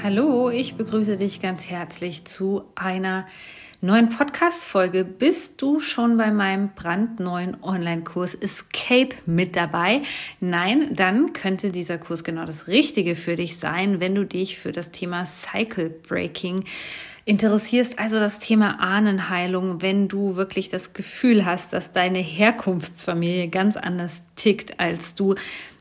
Hallo, ich begrüße dich ganz herzlich zu einer neuen Podcast-Folge. Bist du schon bei meinem brandneuen Online-Kurs Escape mit dabei? Nein, dann könnte dieser Kurs genau das Richtige für dich sein, wenn du dich für das Thema Cycle Breaking interessierst, also das Thema Ahnenheilung, wenn du wirklich das Gefühl hast, dass deine Herkunftsfamilie ganz anders tickt als du,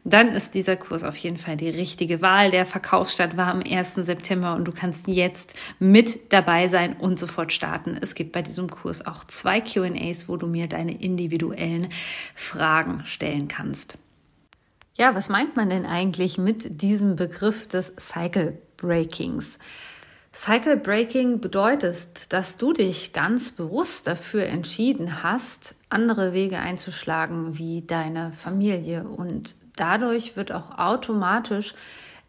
dann ist dieser Kurs auf jeden Fall die richtige Wahl. Der Verkaufsstart war am 1. September und du kannst jetzt mit dabei sein und sofort starten. Es gibt bei diesem Kurs auch zwei QAs, wo du mir deine individuellen Fragen stellen kannst. Ja, was meint man denn eigentlich mit diesem Begriff des Cycle Breakings? Cycle Breaking bedeutet, dass du dich ganz bewusst dafür entschieden hast, andere Wege einzuschlagen wie deine Familie und dadurch wird auch automatisch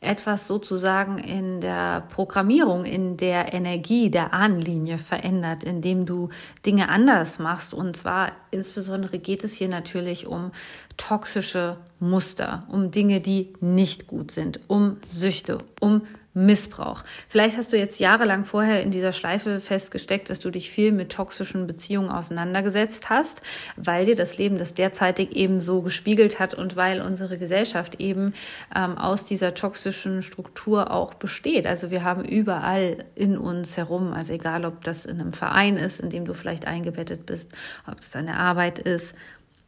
etwas sozusagen in der Programmierung, in der Energie der Ahnenlinie verändert, indem du Dinge anders machst. Und zwar insbesondere geht es hier natürlich um toxische Muster, um Dinge, die nicht gut sind, um Süchte, um Missbrauch. Vielleicht hast du jetzt jahrelang vorher in dieser Schleife festgesteckt, dass du dich viel mit toxischen Beziehungen auseinandergesetzt hast, weil dir das Leben das derzeitig eben so gespiegelt hat und weil unsere Gesellschaft eben ähm, aus dieser toxischen Struktur auch besteht. Also wir haben überall in uns herum, also egal ob das in einem Verein ist, in dem du vielleicht eingebettet bist, ob das an der Arbeit ist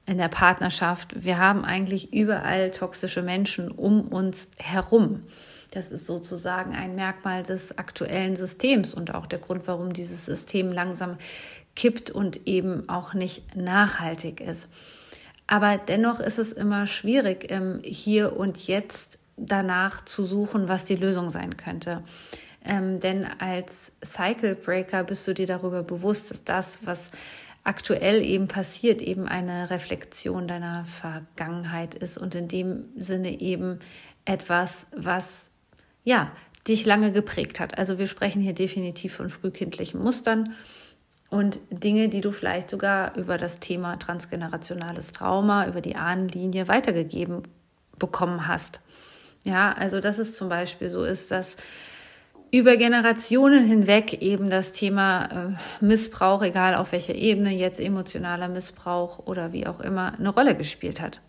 in der Partnerschaft. Wir haben eigentlich überall toxische Menschen um uns herum. Das ist sozusagen ein Merkmal des aktuellen Systems und auch der Grund, warum dieses System langsam kippt und eben auch nicht nachhaltig ist. Aber dennoch ist es immer schwierig, hier und jetzt danach zu suchen, was die Lösung sein könnte. Ähm, denn als Cycle Breaker bist du dir darüber bewusst, dass das, was aktuell eben passiert, eben eine Reflexion deiner Vergangenheit ist und in dem Sinne eben etwas, was ja, dich lange geprägt hat. Also wir sprechen hier definitiv von frühkindlichen Mustern und Dinge, die du vielleicht sogar über das Thema transgenerationales Trauma, über die Ahnenlinie weitergegeben bekommen hast. Ja, also das ist zum Beispiel so ist, dass über Generationen hinweg eben das Thema äh, Missbrauch, egal auf welcher Ebene, jetzt emotionaler Missbrauch oder wie auch immer, eine Rolle gespielt hat.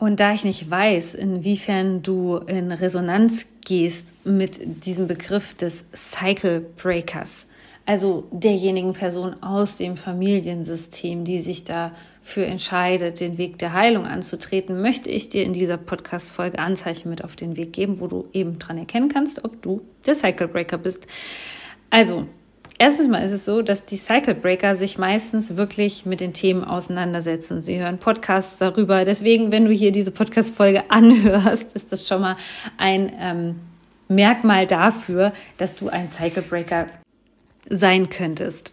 Und da ich nicht weiß, inwiefern du in Resonanz gehst mit diesem Begriff des Cycle Breakers, also derjenigen Person aus dem Familiensystem, die sich dafür entscheidet, den Weg der Heilung anzutreten, möchte ich dir in dieser Podcast-Folge Anzeichen mit auf den Weg geben, wo du eben dran erkennen kannst, ob du der Cycle Breaker bist. Also, Erstens mal ist es so, dass die Cycle Breaker sich meistens wirklich mit den Themen auseinandersetzen. Sie hören Podcasts darüber. Deswegen, wenn du hier diese Podcast-Folge anhörst, ist das schon mal ein ähm, Merkmal dafür, dass du ein Cycle Breaker sein könntest.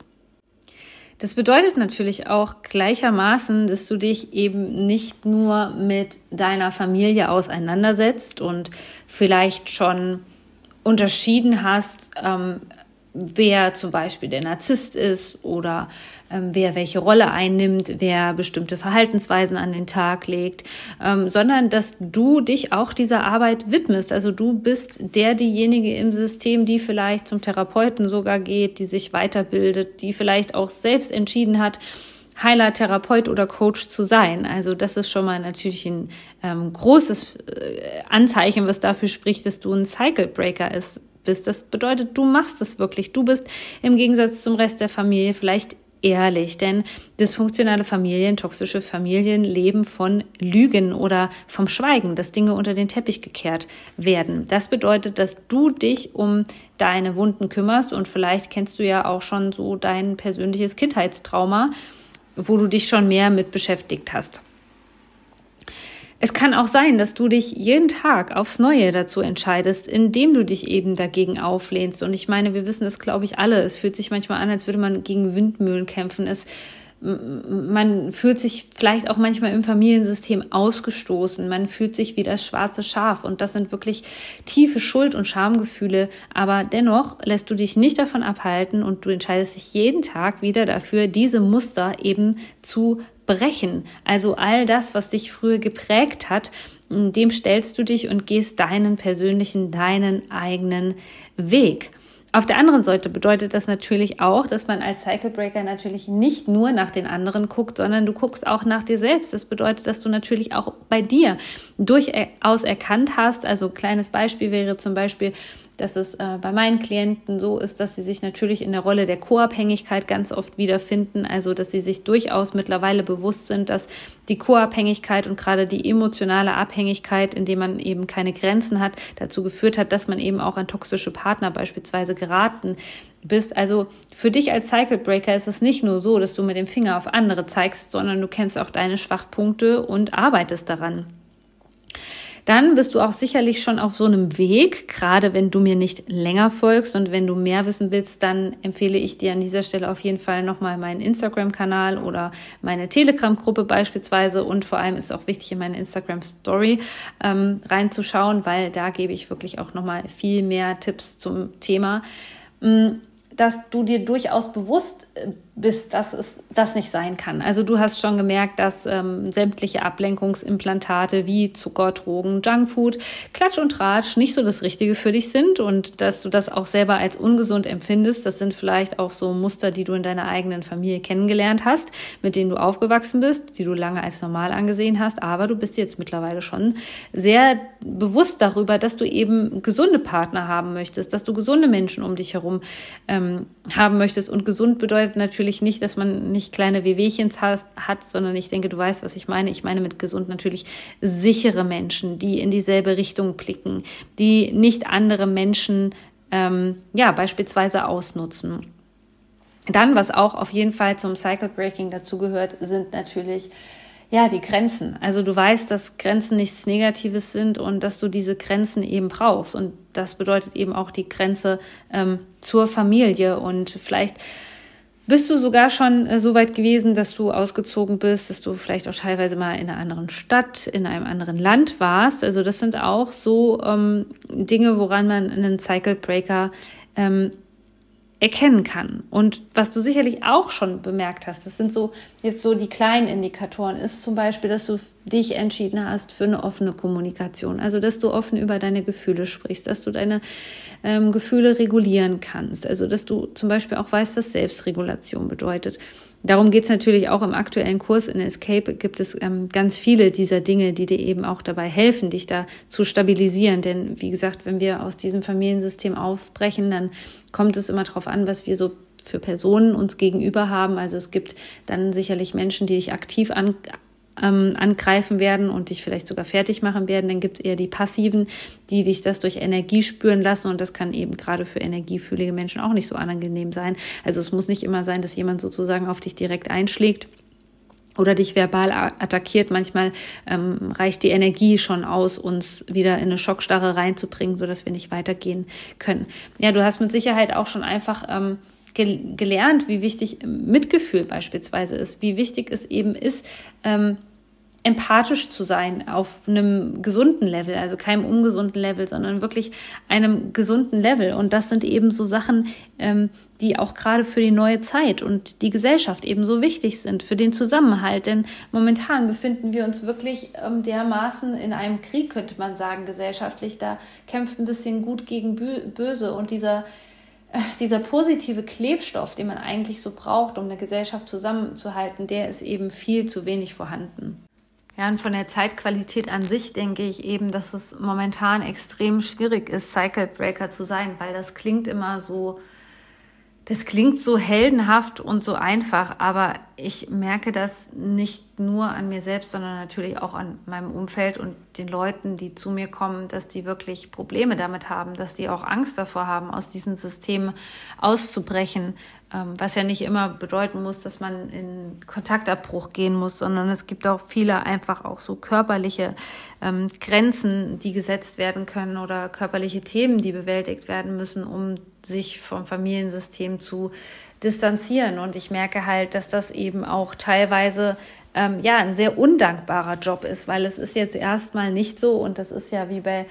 Das bedeutet natürlich auch gleichermaßen, dass du dich eben nicht nur mit deiner Familie auseinandersetzt und vielleicht schon unterschieden hast, ähm, wer zum Beispiel der Narzisst ist oder ähm, wer welche Rolle einnimmt, wer bestimmte Verhaltensweisen an den Tag legt, ähm, sondern dass du dich auch dieser Arbeit widmest. Also du bist der, diejenige im System, die vielleicht zum Therapeuten sogar geht, die sich weiterbildet, die vielleicht auch selbst entschieden hat, Heiler, Therapeut oder Coach zu sein. Also das ist schon mal natürlich ein ähm, großes äh, Anzeichen, was dafür spricht, dass du ein Cycle Breaker ist, bist. Das bedeutet, du machst es wirklich. Du bist im Gegensatz zum Rest der Familie vielleicht ehrlich, denn dysfunktionale Familien, toxische Familien leben von Lügen oder vom Schweigen, dass Dinge unter den Teppich gekehrt werden. Das bedeutet, dass du dich um deine Wunden kümmerst und vielleicht kennst du ja auch schon so dein persönliches Kindheitstrauma, wo du dich schon mehr mit beschäftigt hast. Es kann auch sein, dass du dich jeden Tag aufs Neue dazu entscheidest, indem du dich eben dagegen auflehnst. Und ich meine, wir wissen es, glaube ich, alle. Es fühlt sich manchmal an, als würde man gegen Windmühlen kämpfen. Es man fühlt sich vielleicht auch manchmal im Familiensystem ausgestoßen. Man fühlt sich wie das schwarze Schaf. Und das sind wirklich tiefe Schuld- und Schamgefühle. Aber dennoch lässt du dich nicht davon abhalten und du entscheidest dich jeden Tag wieder dafür, diese Muster eben zu brechen. Also all das, was dich früher geprägt hat, dem stellst du dich und gehst deinen persönlichen, deinen eigenen Weg. Auf der anderen Seite bedeutet das natürlich auch, dass man als Cycle Breaker natürlich nicht nur nach den anderen guckt, sondern du guckst auch nach dir selbst. Das bedeutet, dass du natürlich auch bei dir durchaus erkannt hast. Also kleines Beispiel wäre zum Beispiel, dass es äh, bei meinen Klienten so ist, dass sie sich natürlich in der Rolle der Co-Abhängigkeit ganz oft wiederfinden. Also, dass sie sich durchaus mittlerweile bewusst sind, dass die Co-Abhängigkeit und gerade die emotionale Abhängigkeit, indem man eben keine Grenzen hat, dazu geführt hat, dass man eben auch an toxische Partner beispielsweise geraten bist. Also für dich als Cycle Breaker ist es nicht nur so, dass du mit dem Finger auf andere zeigst, sondern du kennst auch deine Schwachpunkte und arbeitest daran dann bist du auch sicherlich schon auf so einem Weg, gerade wenn du mir nicht länger folgst und wenn du mehr wissen willst, dann empfehle ich dir an dieser Stelle auf jeden Fall nochmal meinen Instagram-Kanal oder meine Telegram-Gruppe beispielsweise und vor allem ist auch wichtig, in meine Instagram-Story ähm, reinzuschauen, weil da gebe ich wirklich auch nochmal viel mehr Tipps zum Thema. Mm, dass du dir durchaus bewusst bist, dass es das nicht sein kann. Also du hast schon gemerkt, dass ähm, sämtliche Ablenkungsimplantate wie Zucker, Drogen, Junkfood, Klatsch und Tratsch nicht so das Richtige für dich sind und dass du das auch selber als ungesund empfindest. Das sind vielleicht auch so Muster, die du in deiner eigenen Familie kennengelernt hast, mit denen du aufgewachsen bist, die du lange als normal angesehen hast. Aber du bist jetzt mittlerweile schon sehr bewusst darüber, dass du eben gesunde Partner haben möchtest, dass du gesunde Menschen um dich herum ähm, haben möchtest. Und gesund bedeutet natürlich natürlich nicht, dass man nicht kleine Wehwehchens hat, hat, sondern ich denke, du weißt, was ich meine. Ich meine mit gesund natürlich sichere Menschen, die in dieselbe Richtung blicken, die nicht andere Menschen ähm, ja beispielsweise ausnutzen. Dann, was auch auf jeden Fall zum Cycle Breaking dazugehört, sind natürlich ja, die Grenzen. Also du weißt, dass Grenzen nichts Negatives sind und dass du diese Grenzen eben brauchst. Und das bedeutet eben auch die Grenze ähm, zur Familie. Und vielleicht bist du sogar schon äh, so weit gewesen, dass du ausgezogen bist, dass du vielleicht auch teilweise mal in einer anderen Stadt, in einem anderen Land warst? Also das sind auch so ähm, Dinge, woran man einen Cycle Breaker ähm, erkennen kann. Und was du sicherlich auch schon bemerkt hast, das sind so jetzt so die kleinen Indikatoren, ist zum Beispiel, dass du dich entschieden hast für eine offene Kommunikation. Also, dass du offen über deine Gefühle sprichst, dass du deine ähm, Gefühle regulieren kannst. Also, dass du zum Beispiel auch weißt, was Selbstregulation bedeutet. Darum geht es natürlich auch im aktuellen Kurs in Escape. Gibt es ähm, ganz viele dieser Dinge, die dir eben auch dabei helfen, dich da zu stabilisieren. Denn wie gesagt, wenn wir aus diesem Familiensystem aufbrechen, dann kommt es immer darauf an, was wir so für Personen uns gegenüber haben. Also es gibt dann sicherlich Menschen, die dich aktiv an, ähm, angreifen werden und dich vielleicht sogar fertig machen werden. Dann gibt es eher die passiven, die dich das durch Energie spüren lassen und das kann eben gerade für energiefühlige Menschen auch nicht so angenehm sein. Also es muss nicht immer sein, dass jemand sozusagen auf dich direkt einschlägt oder dich verbal attackiert. Manchmal ähm, reicht die Energie schon aus, uns wieder in eine Schockstarre reinzubringen, sodass wir nicht weitergehen können. Ja, du hast mit Sicherheit auch schon einfach ähm, gelernt, wie wichtig Mitgefühl beispielsweise ist, wie wichtig es eben ist, ähm, empathisch zu sein auf einem gesunden Level, also keinem ungesunden Level, sondern wirklich einem gesunden Level. Und das sind eben so Sachen, ähm, die auch gerade für die neue Zeit und die Gesellschaft eben so wichtig sind, für den Zusammenhalt. Denn momentan befinden wir uns wirklich ähm, dermaßen in einem Krieg, könnte man sagen, gesellschaftlich. Da kämpft ein bisschen gut gegen böse und dieser dieser positive Klebstoff, den man eigentlich so braucht, um eine Gesellschaft zusammenzuhalten, der ist eben viel zu wenig vorhanden. Ja, und von der Zeitqualität an sich denke ich eben, dass es momentan extrem schwierig ist, Cycle Breaker zu sein, weil das klingt immer so, das klingt so heldenhaft und so einfach, aber ich merke das nicht nur an mir selbst, sondern natürlich auch an meinem Umfeld und den Leuten, die zu mir kommen, dass die wirklich Probleme damit haben, dass die auch Angst davor haben, aus diesen Systemen auszubrechen, ähm, was ja nicht immer bedeuten muss, dass man in Kontaktabbruch gehen muss, sondern es gibt auch viele einfach auch so körperliche ähm, Grenzen, die gesetzt werden können oder körperliche Themen, die bewältigt werden müssen, um sich vom Familiensystem zu distanzieren. Und ich merke halt, dass das eben auch teilweise ähm, ja ein sehr undankbarer Job ist, weil es ist jetzt erstmal nicht so und das ist ja wie bei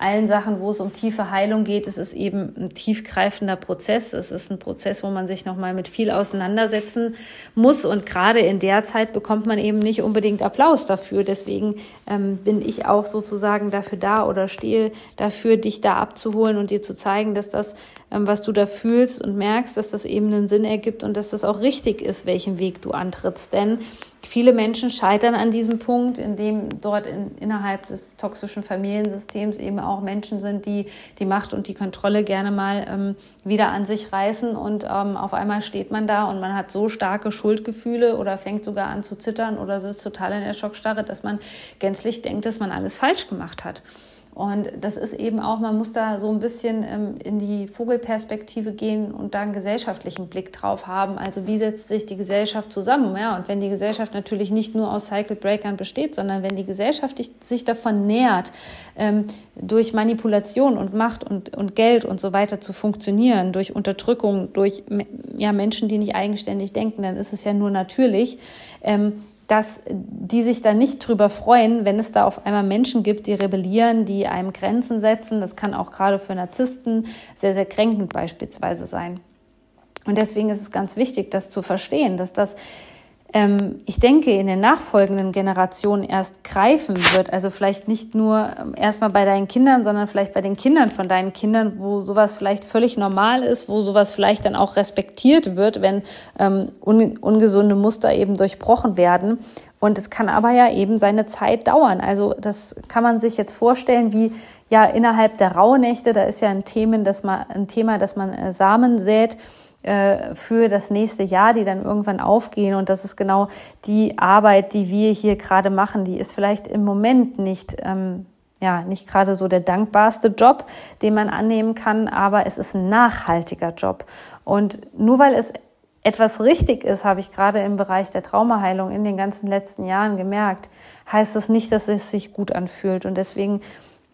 allen Sachen, wo es um tiefe Heilung geht, es ist eben ein tiefgreifender Prozess. Es ist ein Prozess, wo man sich nochmal mit viel auseinandersetzen muss. Und gerade in der Zeit bekommt man eben nicht unbedingt Applaus dafür. Deswegen ähm, bin ich auch sozusagen dafür da oder stehe dafür, dich da abzuholen und dir zu zeigen, dass das was du da fühlst und merkst, dass das eben einen Sinn ergibt und dass das auch richtig ist, welchen Weg du antrittst. Denn viele Menschen scheitern an diesem Punkt, in dem dort in, innerhalb des toxischen Familiensystems eben auch Menschen sind, die die Macht und die Kontrolle gerne mal ähm, wieder an sich reißen und ähm, auf einmal steht man da und man hat so starke Schuldgefühle oder fängt sogar an zu zittern oder sitzt total in der Schockstarre, dass man gänzlich denkt, dass man alles falsch gemacht hat. Und das ist eben auch, man muss da so ein bisschen ähm, in die Vogelperspektive gehen und da einen gesellschaftlichen Blick drauf haben. Also wie setzt sich die Gesellschaft zusammen? Ja, und wenn die Gesellschaft natürlich nicht nur aus Cycle Breakern besteht, sondern wenn die Gesellschaft sich davon nähert, ähm, durch Manipulation und Macht und, und Geld und so weiter zu funktionieren, durch Unterdrückung, durch ja, Menschen, die nicht eigenständig denken, dann ist es ja nur natürlich. Ähm, dass die sich da nicht drüber freuen, wenn es da auf einmal Menschen gibt, die rebellieren, die einem Grenzen setzen. Das kann auch gerade für Narzissten sehr, sehr kränkend beispielsweise sein. Und deswegen ist es ganz wichtig, das zu verstehen, dass das ähm, ich denke, in den nachfolgenden Generationen erst greifen wird. Also vielleicht nicht nur ähm, erstmal bei deinen Kindern, sondern vielleicht bei den Kindern von deinen Kindern, wo sowas vielleicht völlig normal ist, wo sowas vielleicht dann auch respektiert wird, wenn ähm, un ungesunde Muster eben durchbrochen werden. Und es kann aber ja eben seine Zeit dauern. Also das kann man sich jetzt vorstellen, wie ja innerhalb der Rauhnächte, da ist ja ein Thema, dass man, ein Thema, dass man äh, Samen sät äh, für das nächste Jahr, die dann irgendwann aufgehen. Und das ist genau die Arbeit, die wir hier gerade machen. Die ist vielleicht im Moment nicht, ähm, ja, nicht gerade so der dankbarste Job, den man annehmen kann, aber es ist ein nachhaltiger Job. Und nur weil es etwas richtig ist, habe ich gerade im Bereich der Traumaheilung in den ganzen letzten Jahren gemerkt, heißt das nicht, dass es sich gut anfühlt. Und deswegen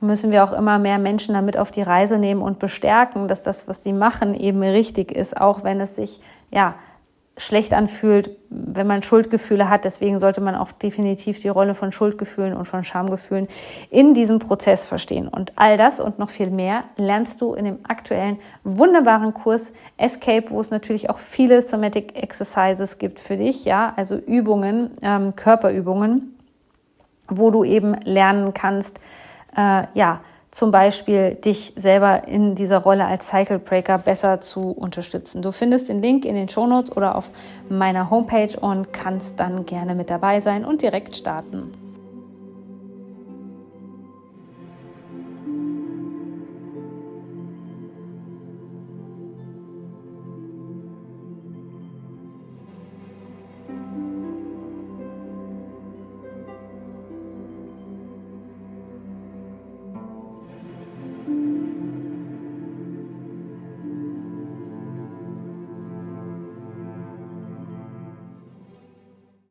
müssen wir auch immer mehr Menschen damit auf die Reise nehmen und bestärken, dass das, was sie machen, eben richtig ist, auch wenn es sich ja schlecht anfühlt, wenn man Schuldgefühle hat. Deswegen sollte man auch definitiv die Rolle von Schuldgefühlen und von Schamgefühlen in diesem Prozess verstehen. Und all das und noch viel mehr lernst du in dem aktuellen wunderbaren Kurs Escape, wo es natürlich auch viele Somatic Exercises gibt für dich, ja, also Übungen, ähm, Körperübungen, wo du eben lernen kannst, äh, ja, zum Beispiel dich selber in dieser Rolle als Cycle Breaker besser zu unterstützen. Du findest den Link in den Shownotes oder auf meiner Homepage und kannst dann gerne mit dabei sein und direkt starten.